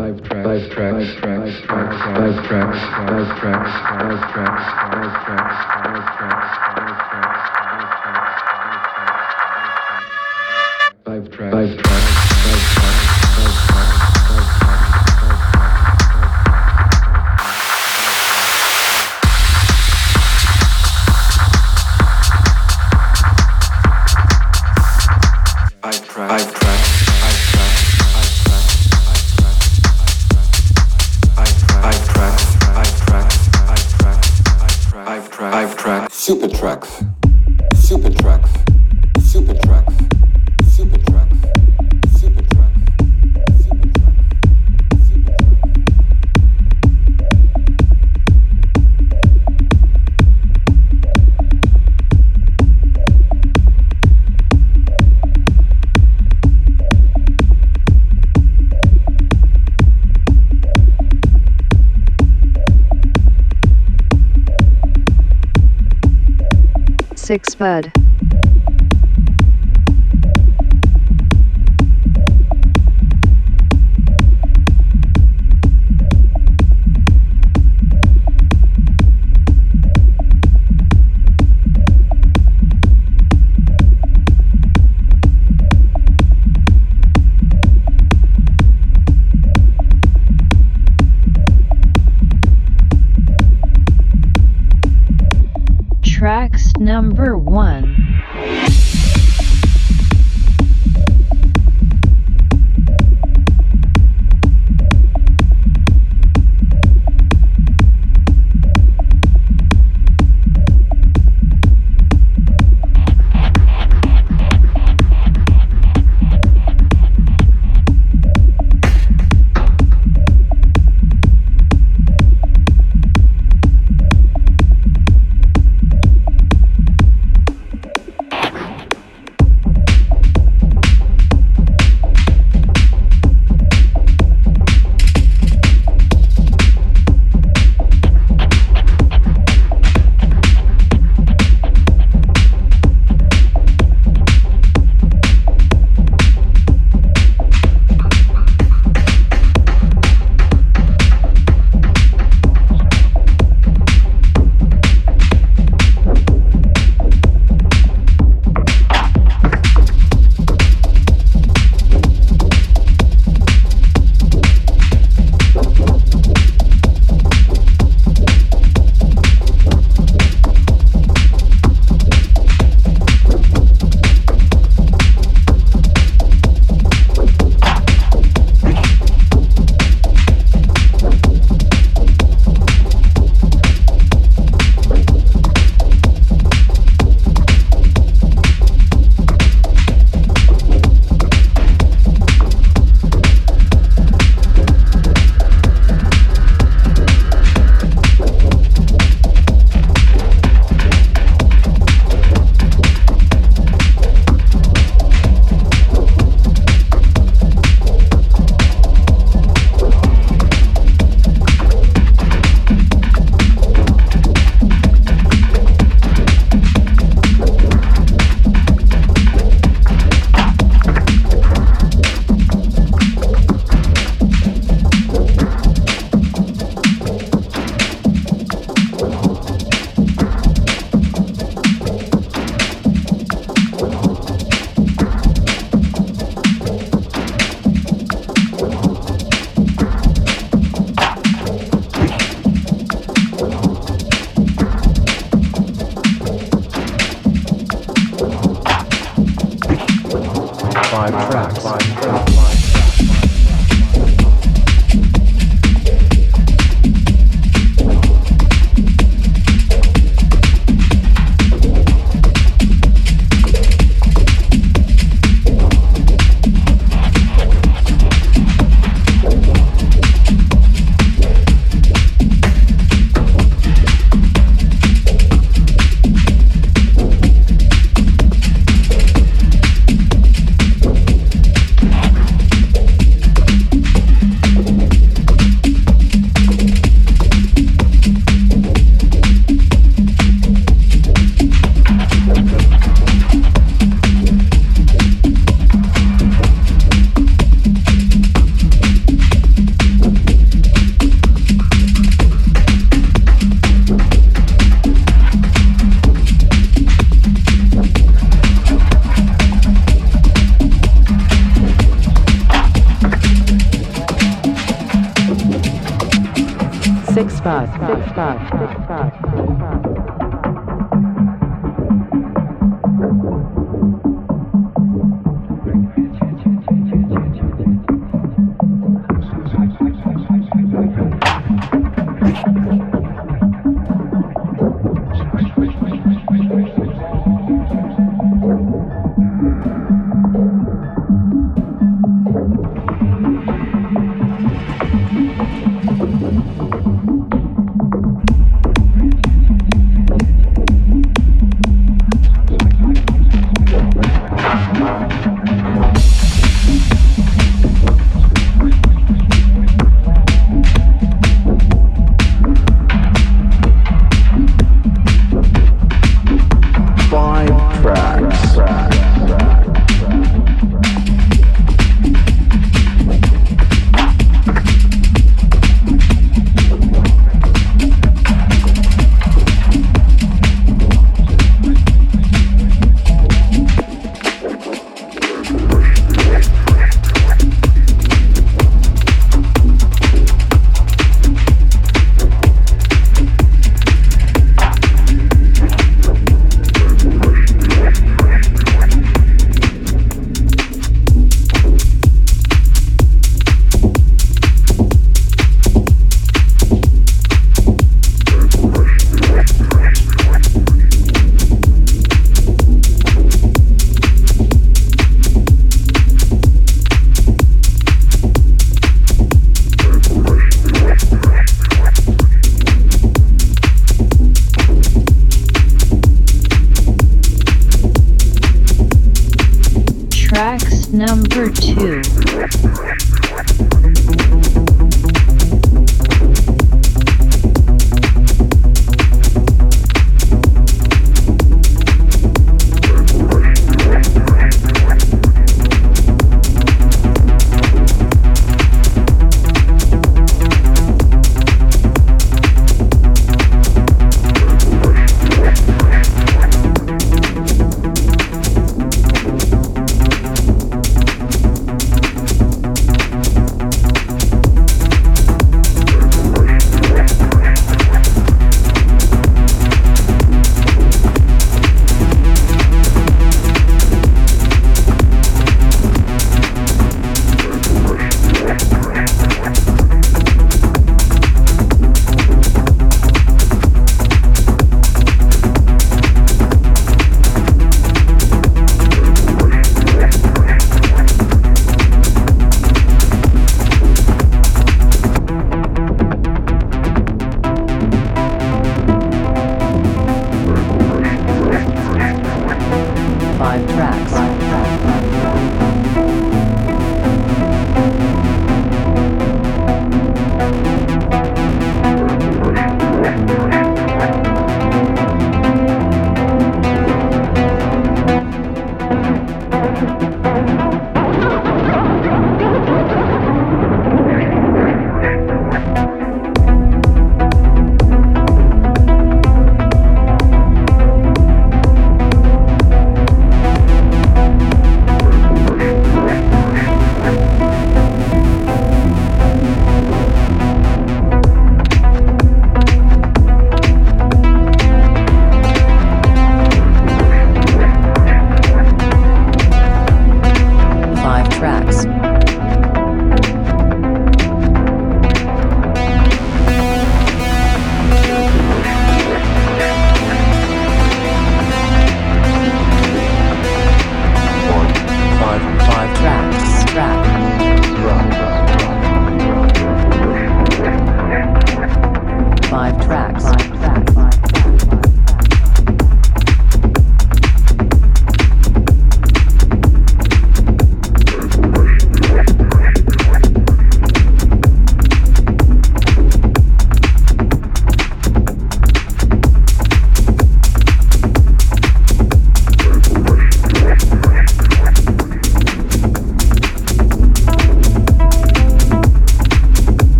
Five tracks. Five tracks. Five tracks. Five tracks. Five tracks. Five tracks. Five tracks. Five tracks. Five tracks. Five SickSpud.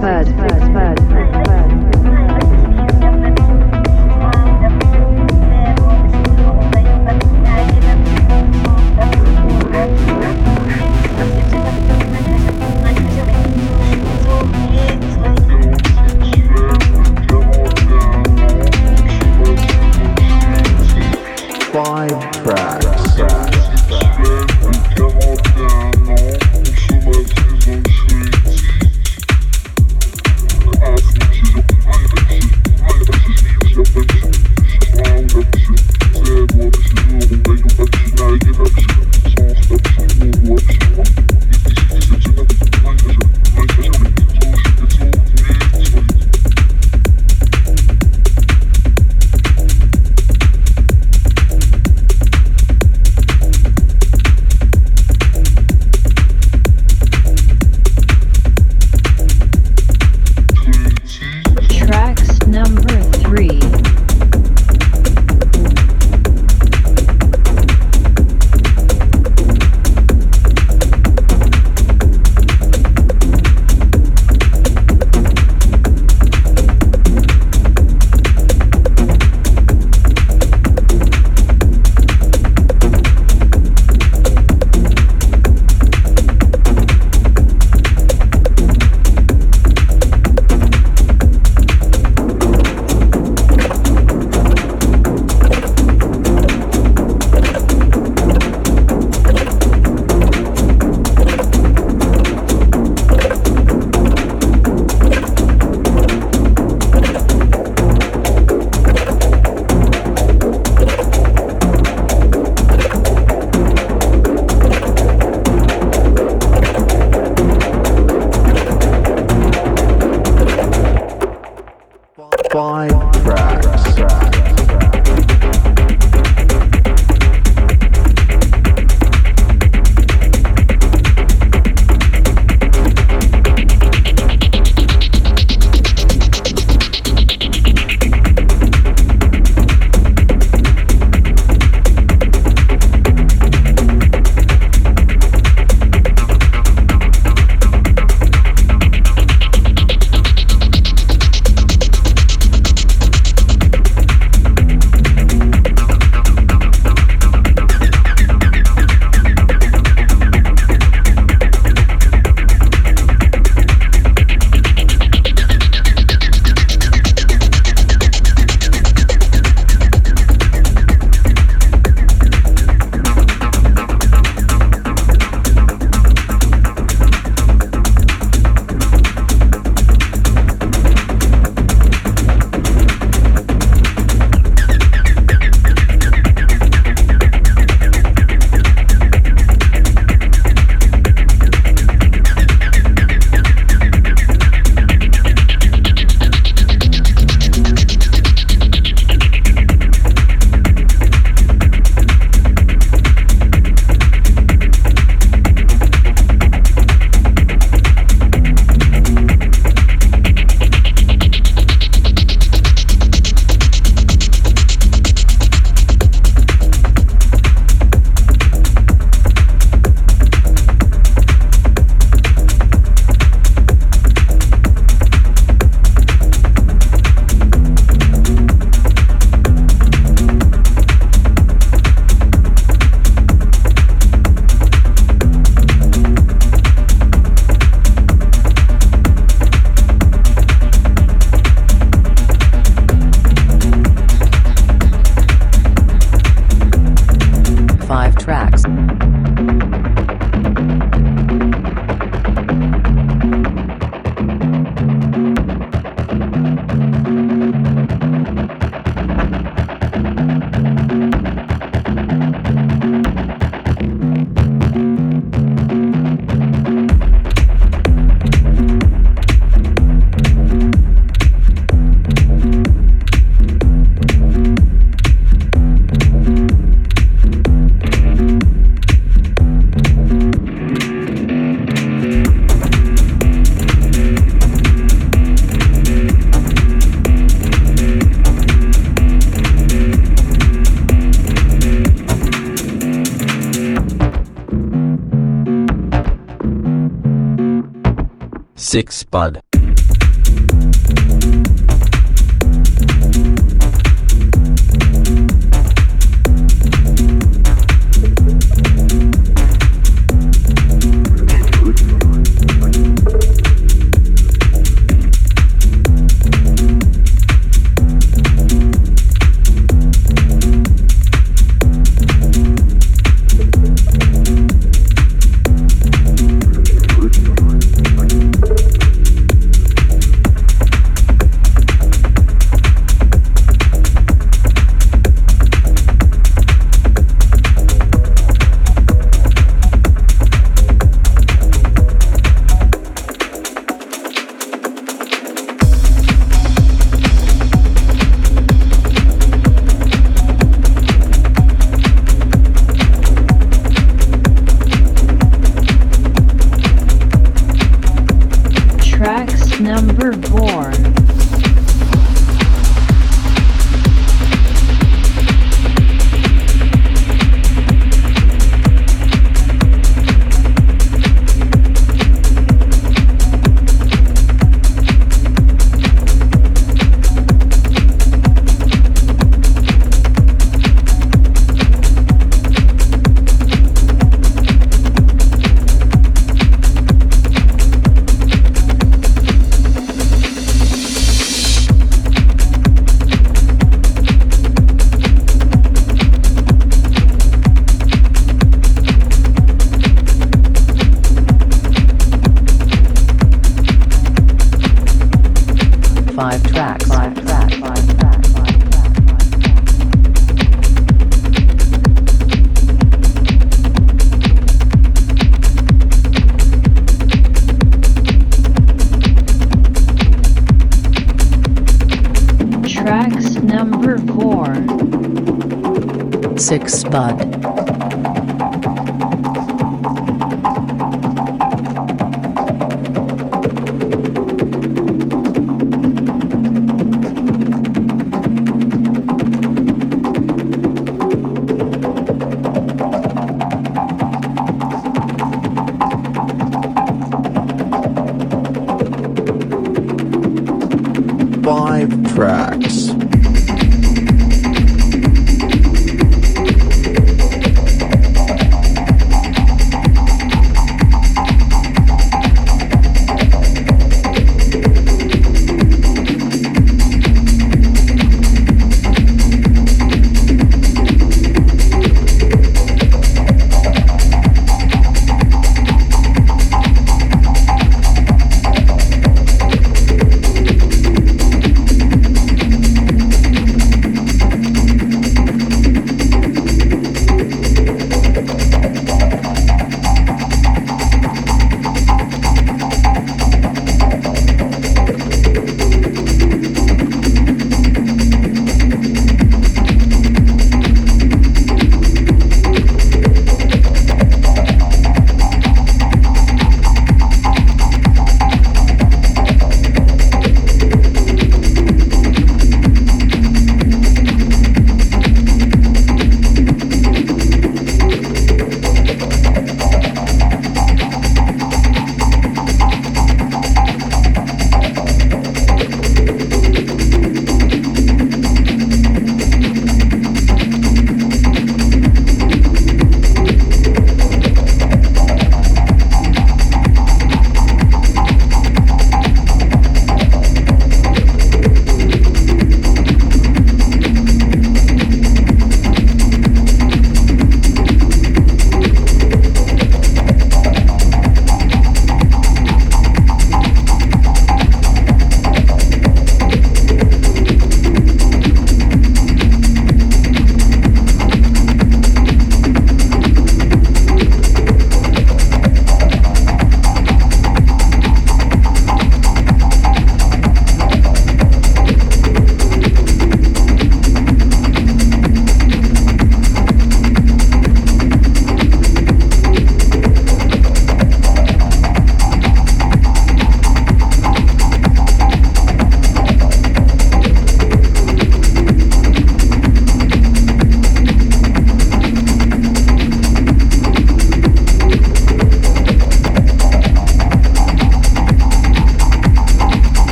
Six SickSpud.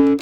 Six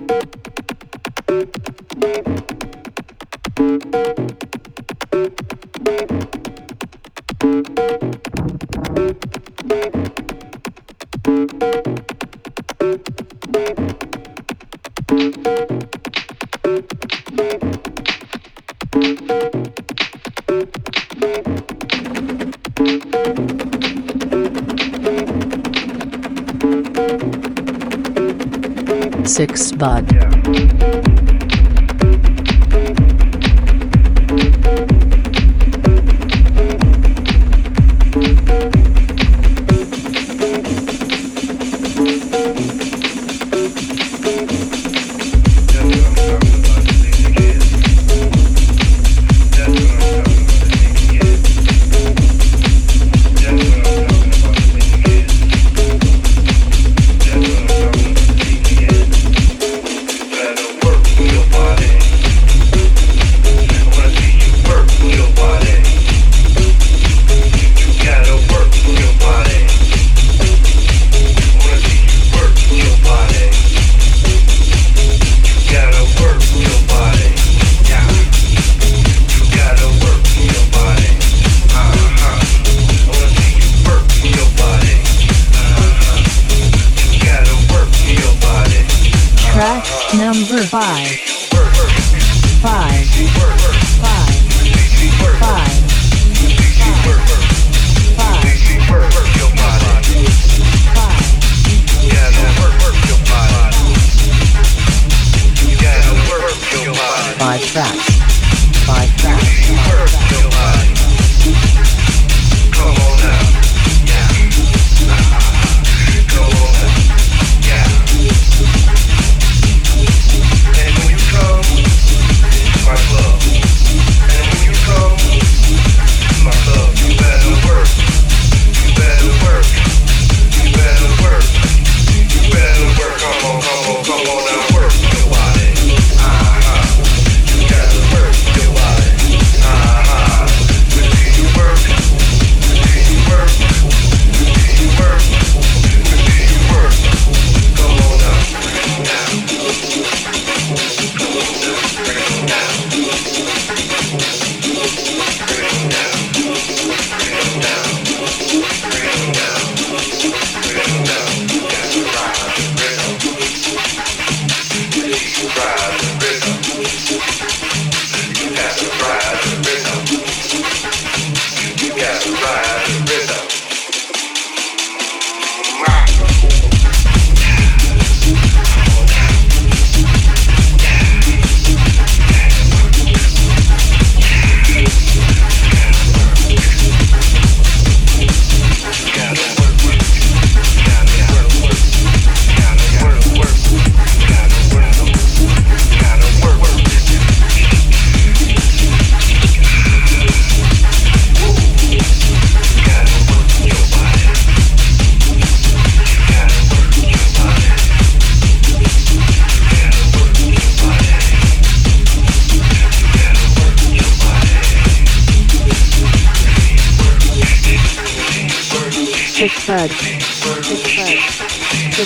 Six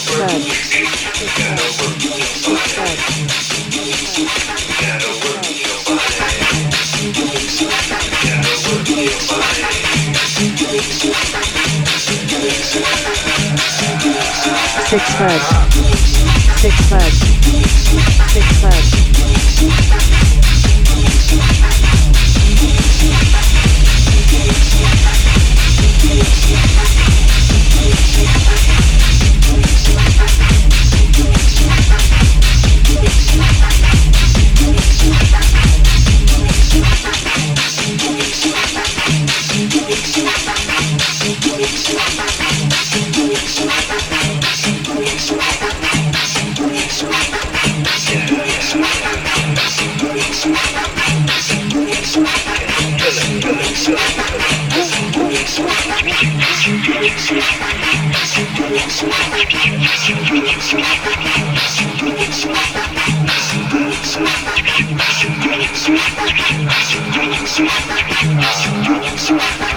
Six bud. Six bud. Six bud. Six bud.